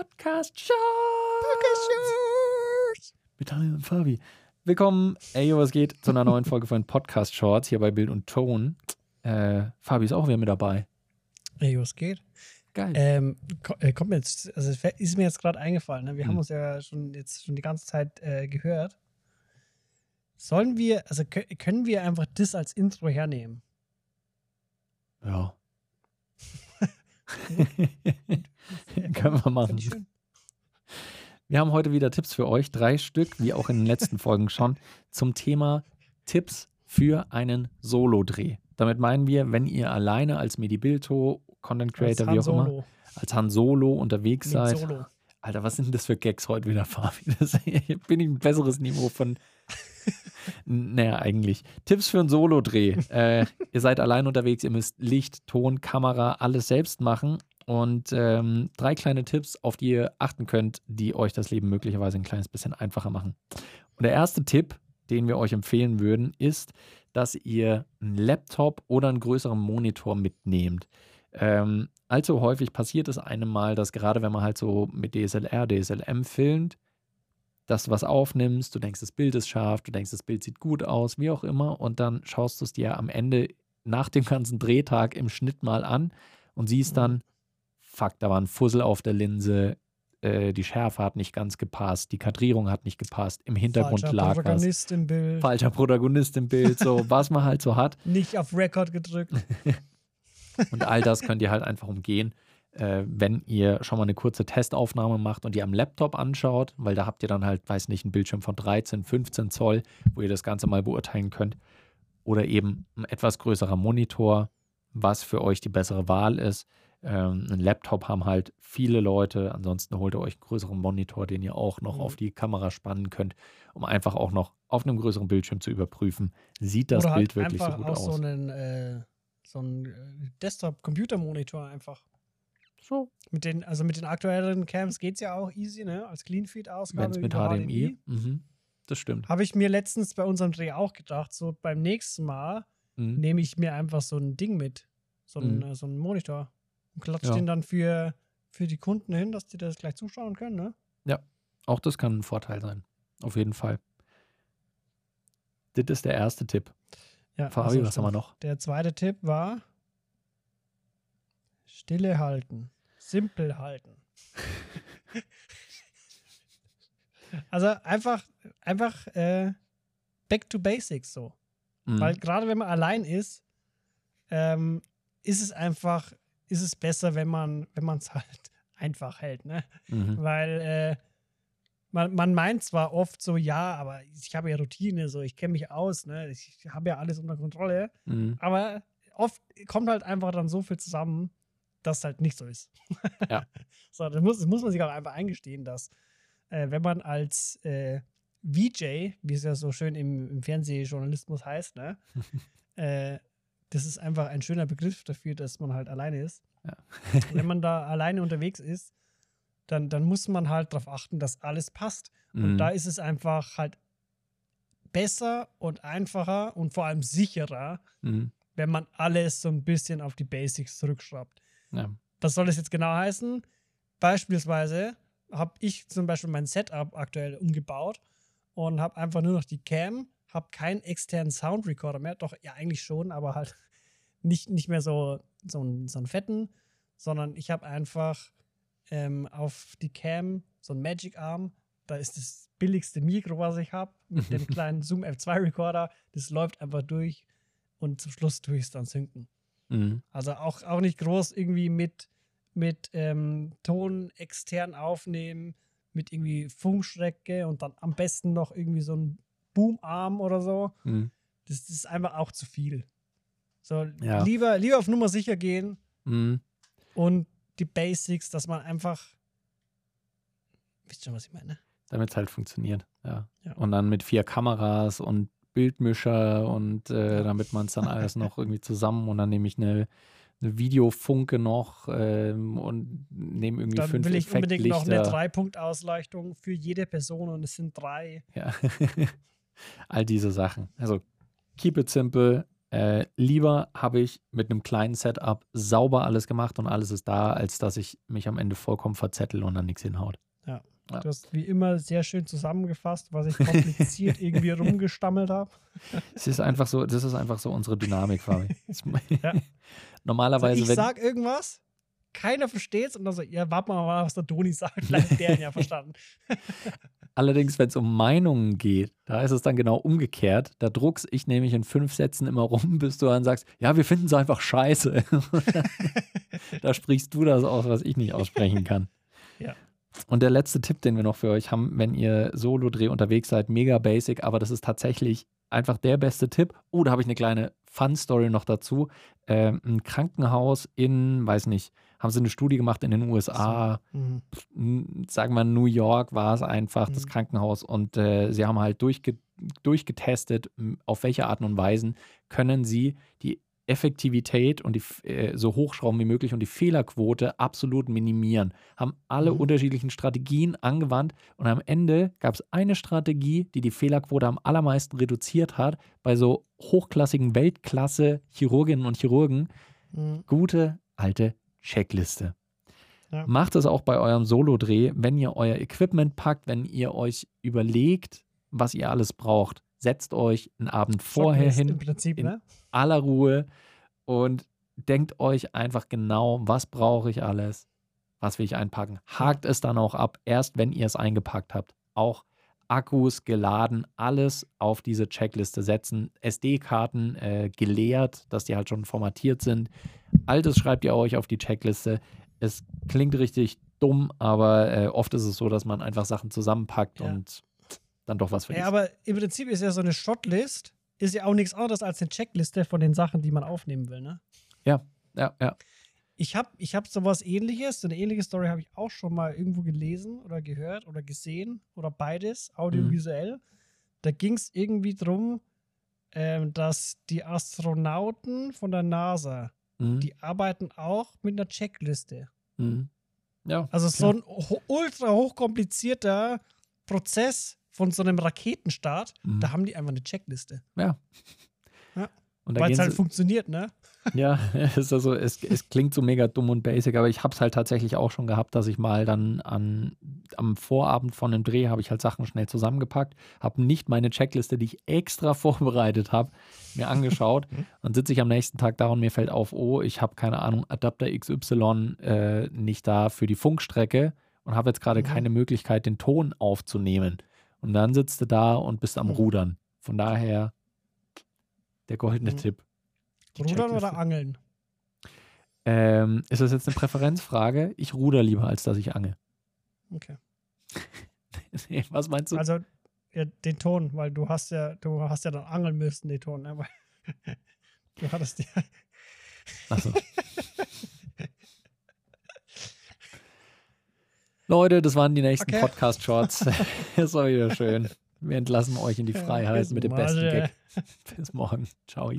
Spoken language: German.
Podcast Shorts. Mit Daniel und Fabi. Willkommen, ey, was geht, zu einer neuen Folge von Podcast Shorts hier bei Bild und Ton. Äh, Fabi ist auch wieder mit dabei. Ey, was geht? Geil. Ähm, äh, kommt mir jetzt, also ist mir jetzt gerade eingefallen, ne? wir Hm. haben uns ja schon jetzt schon die ganze Zeit äh, gehört. Sollen wir, also kö- können wir einfach das als Intro hernehmen? Ja. Können wir machen. Wir haben heute wieder Tipps für euch, drei Stück, wie auch in den letzten Folgen schon, zum Thema Tipps für einen Solo-Dreh. Damit meinen wir, wenn ihr alleine als Medibilto, Content Creator, wie auch immer, als Han Solo unterwegs Mit seid. Solo. Alter, was sind denn das für Gags heute wieder, Fabi? Das, bin ich ein besseres Niveau von. naja, eigentlich. Tipps für einen Solo-Dreh. äh, ihr seid allein unterwegs, ihr müsst Licht, Ton, Kamera, alles selbst machen. Und ähm, drei kleine Tipps, auf die ihr achten könnt, die euch das Leben möglicherweise ein kleines bisschen einfacher machen. Und der erste Tipp, den wir euch empfehlen würden, ist, dass ihr einen Laptop oder einen größeren Monitor mitnehmt. Ähm, allzu häufig passiert es einem mal, dass gerade wenn man halt so mit DSLR, DSLM filmt, dass du was aufnimmst, du denkst, das Bild ist scharf, du denkst, das Bild sieht gut aus, wie auch immer, und dann schaust du es dir am Ende nach dem ganzen Drehtag im Schnitt mal an und siehst dann, fuck, da war ein Fussel auf der Linse, äh, die Schärfe hat nicht ganz gepasst, die Kadrierung hat nicht gepasst, im Hintergrund Falscher lag was. Protagonist im Bild. Falscher Protagonist im Bild, so was man halt so hat. Nicht auf Record gedrückt. Und all das könnt ihr halt einfach umgehen, äh, wenn ihr schon mal eine kurze Testaufnahme macht und die am Laptop anschaut, weil da habt ihr dann halt, weiß nicht, einen Bildschirm von 13, 15 Zoll, wo ihr das Ganze mal beurteilen könnt. Oder eben ein etwas größerer Monitor, was für euch die bessere Wahl ist. Ähm, ein Laptop haben halt viele Leute. Ansonsten holt ihr euch einen größeren Monitor, den ihr auch noch Mhm. auf die Kamera spannen könnt, um einfach auch noch auf einem größeren Bildschirm zu überprüfen, sieht das Oder Bild halt wirklich so gut aus. so einen, äh, so einen äh, Desktop-Computer-Monitor einfach. so. Mit den, also mit den aktuelleren Cams geht es ja auch easy, ne? Als Cleanfeed-Ausgabe. Wenn es mit über HDMI. Mhm. Das stimmt. Habe ich mir letztens bei unserem Dreh auch gedacht, so beim nächsten Mal Mhm. nehme ich mir einfach so ein Ding mit, so einen, Mhm. äh, so einen Monitor und klatsche Ja. den dann für, für die Kunden hin, dass die das gleich zuschauen können, ne? Auch das kann ein Vorteil sein. Auf jeden Fall. Das ist der erste Tipp. Ja, Fabi, also was haben wir noch? Der zweite Tipp war Stille halten, simpel halten. also einfach, einfach äh, back to basics so. Mhm. Weil gerade wenn man allein ist, ähm, ist es einfach, ist es besser, wenn man, wenn man es halt einfach hält, ne? Mhm. Weil äh, man, man meint zwar oft so, ja, aber ich habe ja Routine, so ich kenne mich aus, ne? Ich habe ja alles unter Kontrolle. Mhm. Aber oft kommt halt einfach dann so viel zusammen, dass es halt nicht so ist. Ja. so, das muss, das muss man sich auch einfach eingestehen, dass äh, wenn man als äh, VJ, wie es ja so schön im, im Fernsehjournalismus heißt, ne? äh, das ist einfach ein schöner Begriff dafür, dass man halt alleine ist. Ja. wenn man da alleine unterwegs ist, dann, dann muss man halt darauf achten, dass alles passt. Und Mhm. da ist es einfach halt besser und einfacher und vor allem sicherer, Mhm. wenn man alles so ein bisschen auf die Basics zurückschraubt. Ja. Was soll das jetzt genau heißen? Beispielsweise habe ich zum Beispiel mein Setup aktuell umgebaut und habe einfach nur noch die Cam, habe keinen externen Soundrecorder mehr, doch ja eigentlich schon, aber halt nicht, nicht mehr so, so, einen, so einen fetten, sondern ich habe einfach ähm, auf die Cam so einen Magic Arm, da ist das billigste Mikro, was ich habe, mit dem kleinen Zoom F2 Recorder, das läuft einfach durch und zum Schluss tue ich es dann synken. Mhm. Also auch, auch nicht groß irgendwie mit, mit ähm, Ton extern aufnehmen, mit irgendwie Funkstrecke und dann am besten noch irgendwie so ein Boomarm oder so. Mhm. Das, das ist einfach auch zu viel. So, Ja. lieber, lieber auf Nummer sicher gehen Mhm. und die Basics, dass man einfach. Wisst schon, was ich meine? Damit es halt funktioniert. Ja. Ja. Und dann mit vier Kameras und Bildmischer und äh, damit man es dann alles noch irgendwie zusammen und dann nehme ich eine, eine Videofunke noch ähm, und nehme irgendwie Dann fünf will ich unbedingt noch eine. Drei-Punkt-Ausleuchtung für jede Person und es sind drei. Ja. All diese Sachen. Also keep it simple. Äh, lieber habe ich mit einem kleinen Setup sauber alles gemacht und alles ist da, als dass ich mich am Ende vollkommen verzettel und dann nichts hinhaut. Ja. Ja. Du hast wie immer sehr schön zusammengefasst, was ich kompliziert irgendwie rumgestammelt habe. Es ist einfach so, das ist einfach so unsere Dynamik, Fabi. Es- Ja. Also Normalerweise, ich wenn, sag irgendwas, keiner versteht's und dann so, ja, warte mal, was der Toni sagt, vielleicht hat der ihn ja verstanden. Allerdings, wenn es um Meinungen geht, da ist es dann genau umgekehrt. Da druckst ich nämlich in fünf Sätzen immer rum, bis du dann sagst, ja, wir finden es einfach scheiße. da sprichst du das aus, was ich nicht aussprechen kann. Ja. Und der letzte Tipp, den wir noch für euch haben, wenn ihr Solo-Dreh unterwegs seid, mega basic, aber das ist tatsächlich einfach der beste Tipp. Oh, da habe ich eine kleine Fun-Story noch dazu. Ähm, ein Krankenhaus in, weiß nicht, haben sie eine Studie gemacht in den USA, Mhm. n- sagen wir New York war es einfach, das Mhm. Krankenhaus. Und äh, sie haben halt durchge durchgetestet, auf welche Arten und Weisen können sie die Effektivität und die äh, so hochschrauben wie möglich und die Fehlerquote absolut minimieren. Haben alle Mhm. unterschiedlichen Strategien angewandt und am Ende gab es eine Strategie, die die Fehlerquote am allermeisten reduziert hat bei so hochklassigen Weltklasse-Chirurginnen und Chirurgen. Mhm. Gute alte Checkliste. Ja. Macht es auch bei eurem Solo-Dreh, wenn ihr euer Equipment packt, wenn ihr euch überlegt, was ihr alles braucht. Setzt euch einen Abend vorher hin, Prinzip, in- ne? aller Ruhe und denkt euch einfach genau, was brauche ich alles, was will ich einpacken. Hakt es dann auch ab, erst wenn ihr es eingepackt habt. Auch Akkus geladen, alles auf diese Checkliste setzen. SD-Karten äh, geleert, dass die halt schon formatiert sind. Altes schreibt ihr euch auf die Checkliste. Es klingt richtig dumm, aber äh, oft ist es so, dass man einfach Sachen zusammenpackt Ja. und dann doch was vergisst. Ja, aber im Prinzip ist ja so eine Shotlist, ist ja auch nichts anderes als eine Checkliste von den Sachen, die man aufnehmen will, ne? ja, ja. Ich habe ich hab sowas ähnliches, so eine ähnliche Story habe ich auch schon mal irgendwo gelesen oder gehört oder gesehen oder beides, audiovisuell. Da ging es irgendwie drum, ähm, dass die Astronauten von der NASA, Mhm. die arbeiten auch mit einer Checkliste. Mhm. Ja. Also so ein ho ultra hochkomplizierter Prozess von so einem Raketenstart, Mhm. da haben die einfach eine Checkliste. Ja. Ja. Weil es halt sie, funktioniert, ne? ja, es, ist also, es, es klingt so mega dumm und basic, aber ich habe es halt tatsächlich auch schon gehabt, dass ich mal dann an, am Vorabend von einem Dreh habe ich halt Sachen schnell zusammengepackt, habe nicht meine Checkliste, die ich extra vorbereitet habe, mir angeschaut. Dann sitze ich am nächsten Tag da und mir fällt auf, oh, ich habe keine Ahnung, Adapter XY äh, nicht da für die Funkstrecke und habe jetzt gerade Mhm. keine Möglichkeit, den Ton aufzunehmen. Und dann sitzt du da und bist am Mhm. Rudern. Von daher der goldene Mhm. Tipp. Die Rudern Checkliste. oder Angeln? Ähm, ist das jetzt eine Präferenzfrage? Ich ruder lieber, als dass ich ange. Okay. Nee, Was meinst du? Also ja, den Ton, weil du hast ja, du hast ja dann angeln müssen, den Ton, ne? Weil du hattest ja. Achso. Leute, das waren die nächsten Okay. Podcast-Shorts. Es war wieder schön. Wir entlassen euch in die Freiheit Bis mit dem besten. Gag. Bis morgen. Ciao.